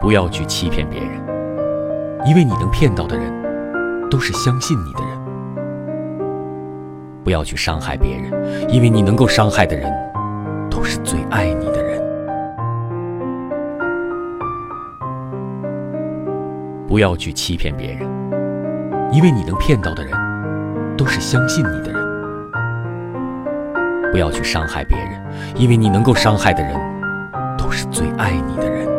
不要去欺骗别人。因为你能骗到的人都是相信你的人。不要去伤害别人因为你能够伤害的人都是最爱你的人。不要去欺骗别人因为你能骗到的人都是相信你的人。不要去伤害别人因为你能够伤害的人都是最爱你的人。